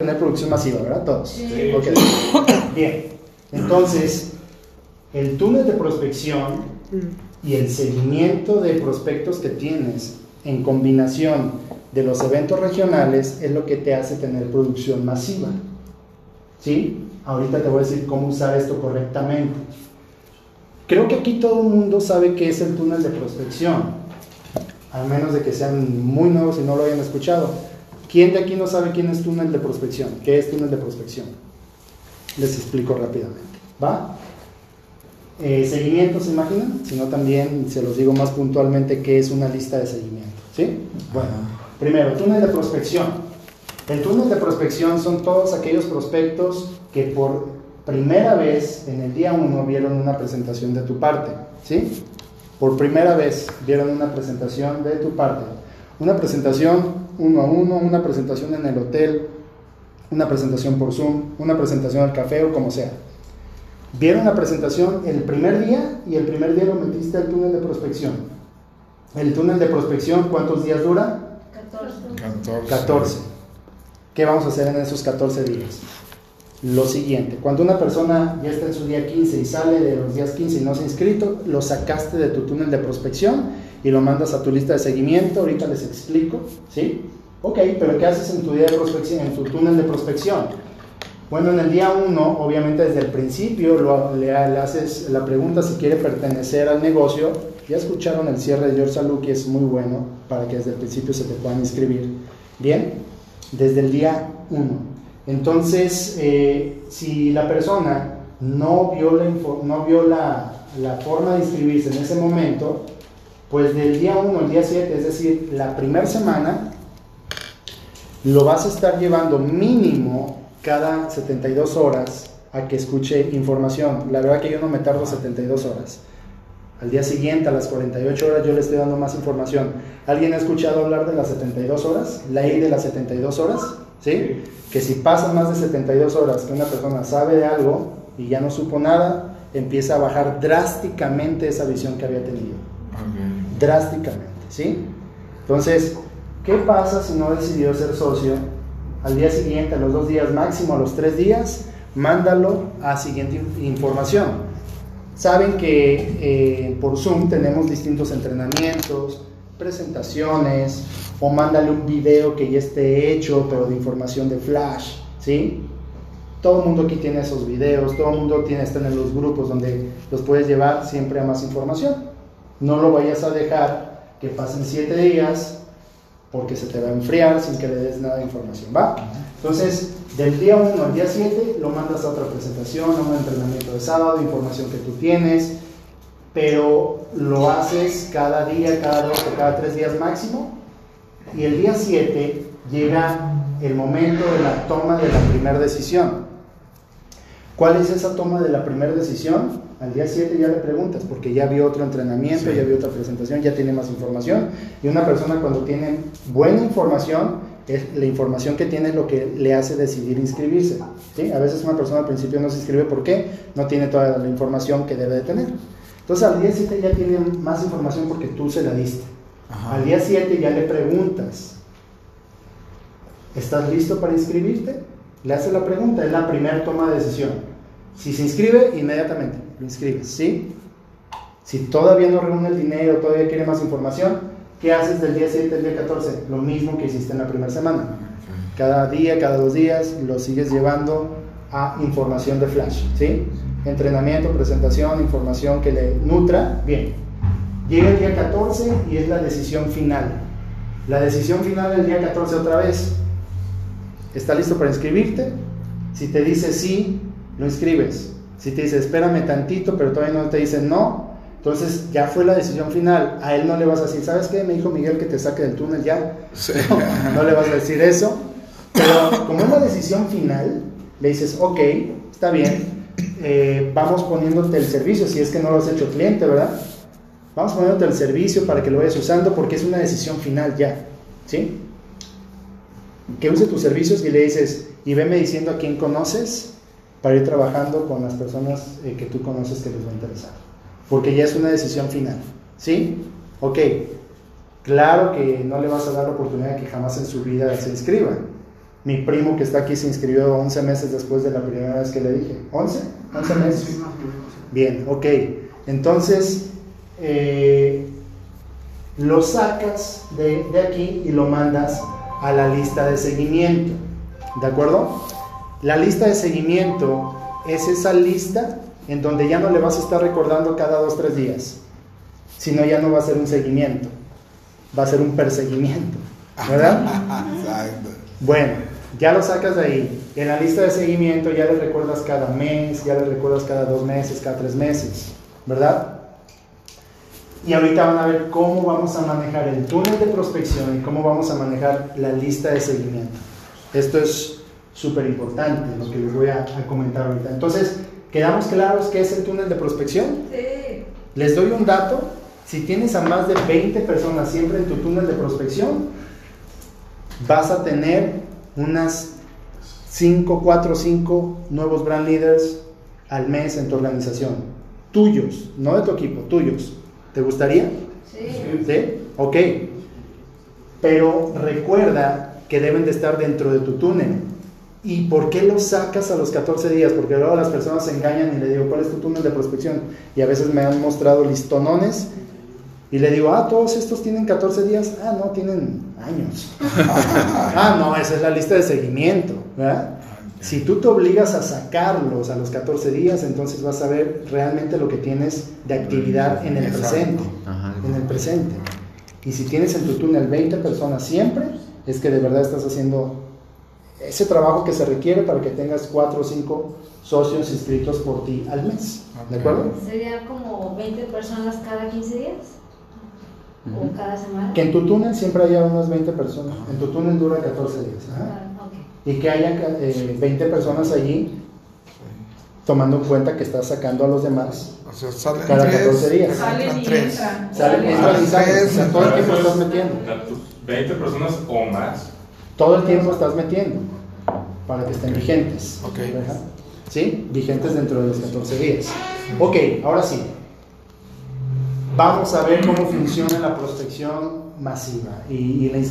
tener producción masiva, ¿verdad? Todos. Sí. Okay. Bien. Entonces, el túnel de prospección mm. y el seguimiento de prospectos que tienes en combinación de los eventos regionales es lo que te hace tener producción masiva. ¿Sí? Ahorita te voy a decir cómo usar esto correctamente. Creo que aquí todo el mundo sabe qué es el túnel de prospección, al menos de que sean muy nuevos y no lo hayan escuchado. ¿Quién de aquí no sabe quién es túnel de prospección? ¿Qué es túnel de prospección? Les explico rápidamente. ¿Va? Eh, seguimiento, ¿se imaginan? Si no, también se los digo más puntualmente qué es una lista de seguimiento. ¿Sí? Bueno, primero, túnel de prospección. El túnel de prospección son todos aquellos prospectos que por primera vez en el día 1 vieron una presentación de tu parte, ¿sí? Por primera vez vieron una presentación de tu parte. Una presentación uno a uno, una presentación en el hotel, una presentación por Zoom, una presentación al café o como sea. Vieron la presentación el primer día y el primer día lo metiste al túnel de prospección. El túnel de prospección, ¿cuántos días dura? 14. 14. ¿Qué vamos a hacer en esos 14 días? Lo siguiente, cuando una persona ya está en su día 15 y sale de los días 15 y no se ha inscrito, lo sacaste de tu túnel de prospección y lo mandas a tu lista de seguimiento, ahorita les explico, ¿sí? Ok, pero ¿qué haces en tu día de prospección, en tu túnel de prospección? Bueno, en el día 1, obviamente desde el principio lo, le, haces la pregunta si quiere pertenecer al negocio. Ya escucharon el cierre de George Salud, que es muy bueno para que desde el principio se te puedan inscribir. Bien, desde el día 1. Entonces, eh, si la persona no vio, la, forma de inscribirse en ese momento, pues del día 1 al día 7, es decir, la primera semana, lo vas a estar llevando mínimo cada 72 horas a que escuche información. La verdad que yo no me tardo 72 horas. Al día siguiente, a las 48 horas, yo le estoy dando más información. ¿Alguien ha escuchado hablar de las 72 horas? ¿La ley de las 72 horas? ¿Sí? Que si pasan más de 72 horas que una persona sabe de algo y ya no supo nada, empieza a bajar drásticamente esa visión que había tenido. Drásticamente, ¿sí? Entonces, ¿qué pasa si no decidió ser socio? Al día siguiente, a los dos días máximo, a los tres días, mándalo a siguiente información. Saben que eh, por Zoom tenemos distintos entrenamientos, presentaciones, o mándale un video que ya esté hecho, pero de información de flash, ¿sí? Todo el mundo aquí tiene esos videos, todo el mundo tiene, están en los grupos donde los puedes llevar siempre a más información. No lo vayas a dejar que pasen siete días porque se te va a enfriar sin que le des nada de información, ¿va? Entonces, del día 1 al día 7 lo mandas a otra presentación, a un entrenamiento de sábado, información que tú tienes, pero lo haces cada día, cada dos o cada tres días máximo, y el día 7 llega el momento de la toma de la primera decisión. ¿Cuál es esa toma de la primera decisión? Al día 7 ya le preguntas, porque ya vio otro entrenamiento, ya vio otra presentación, ya tiene más información. Y una persona cuando tiene buena información, es la información que tiene lo que le hace decidir inscribirse. ¿sí? A veces una persona al principio no se inscribe porque no tiene toda la información que debe de tener. Entonces al día 7 ya tiene más información porque tú se la diste. Al día 7 ya le preguntas, ¿estás listo para inscribirte? Le hace la pregunta, es la primera toma de decisión. Si se inscribe, inmediatamente lo inscribes, ¿sí? Si todavía no reúne el dinero, todavía quiere más información, ¿qué haces del día 7 al día 14? Lo mismo que hiciste en la primera semana. Cada día, cada dos días, lo sigues llevando a información de flash, ¿sí? Entrenamiento, presentación, información que le nutra, bien. Llega el día 14 y es la decisión final. La decisión final el día 14 otra vez. ¿Está listo para inscribirte? Si te dice sí, lo inscribes. Si te dice espérame tantito, pero todavía no te dice no, entonces ya fue la decisión final. A él no le vas a decir, ¿sabes qué? Me dijo Miguel que te saque del túnel ya. No, le vas a decir eso. Pero como es la decisión final, le dices, ok, está bien, eh, vamos poniéndote el servicio si es que no lo has hecho cliente, ¿verdad? Vamos poniéndote el servicio para que lo vayas usando porque es una decisión final ya, ¿sí? Que use tus servicios y le dices, y veme diciendo a quién conoces para ir trabajando con las personas eh, que tú conoces que les va a interesar. Porque ya es una decisión final, ¿sí? Ok, claro que no le vas a dar la oportunidad de que jamás en su vida se inscriba, Mi primo que está aquí se inscribió 11 meses después de la primera vez que le dije. ¿11? 11 meses. Bien, ok. Entonces, eh, lo sacas de, de aquí y lo mandas a la lista de seguimiento. ¿De acuerdo? La lista de seguimiento es esa lista en donde ya no le vas a estar recordando cada dos, tres días, sino ya no va a ser un seguimiento, va a ser un perseguimiento, ¿verdad? Bueno, ya lo sacas de ahí. En la lista de seguimiento ya le recuerdas cada mes, ya le recuerdas cada dos meses, cada tres meses, ¿verdad? Y ahorita van a ver cómo vamos a manejar el túnel de prospección y cómo vamos a manejar la lista de seguimiento. Esto es súper importante lo que les voy a, a, comentar ahorita. Entonces, ¿quedamos claros qué es el túnel de prospección? Sí. Les doy un dato. Si tienes a más de 20 personas siempre en tu túnel de prospección, vas a tener unas 5, 4, 5 nuevos brand leaders al mes en tu organización. Tuyos, no de tu equipo, tuyos. ¿Te gustaría? Sí. ¿Sí? Ok. Pero recuerda que deben de estar dentro de tu túnel. ¿Y por qué los sacas a los 14 días? Porque luego las personas se engañan y le digo, ¿cuál es tu túnel de prospección? Y a veces me han mostrado listonones y le digo, ah, todos estos tienen 14 días. Ah, no, tienen años. ah, no, esa es la lista de seguimiento. ¿verdad? Si tú te obligas a sacarlos a los 14 días, entonces vas a ver realmente lo que tienes de actividad en el Exacto. presente. Ajá. En el presente. Y si tienes en tu túnel 20 personas siempre, es que de verdad estás haciendo ese trabajo que se requiere para que tengas 4 o 5 socios inscritos por ti al mes. ¿De acuerdo? Sería como 20 personas cada 15 días o Ujú. cada semana. Que en tu túnel siempre haya unas 20 personas. En tu túnel dura 14 días. Ah, ok. Y que haya eh, 20 personas allí tomando en cuenta que estás sacando a los demás. O sea, salen Cada tres, 14 días. Salen y tres. entran. Salen, Salen. entran y salen. O sea, todo el tiempo estás metiendo. o sea, tus 20 personas o más. Todo el tiempo estás metiendo para que estén vigentes. Ok. Ajá. ¿Sí? Vigentes dentro de los 14 días. Ok, ahora sí. Vamos a ver cómo funciona la prospección masiva y, la inscripción.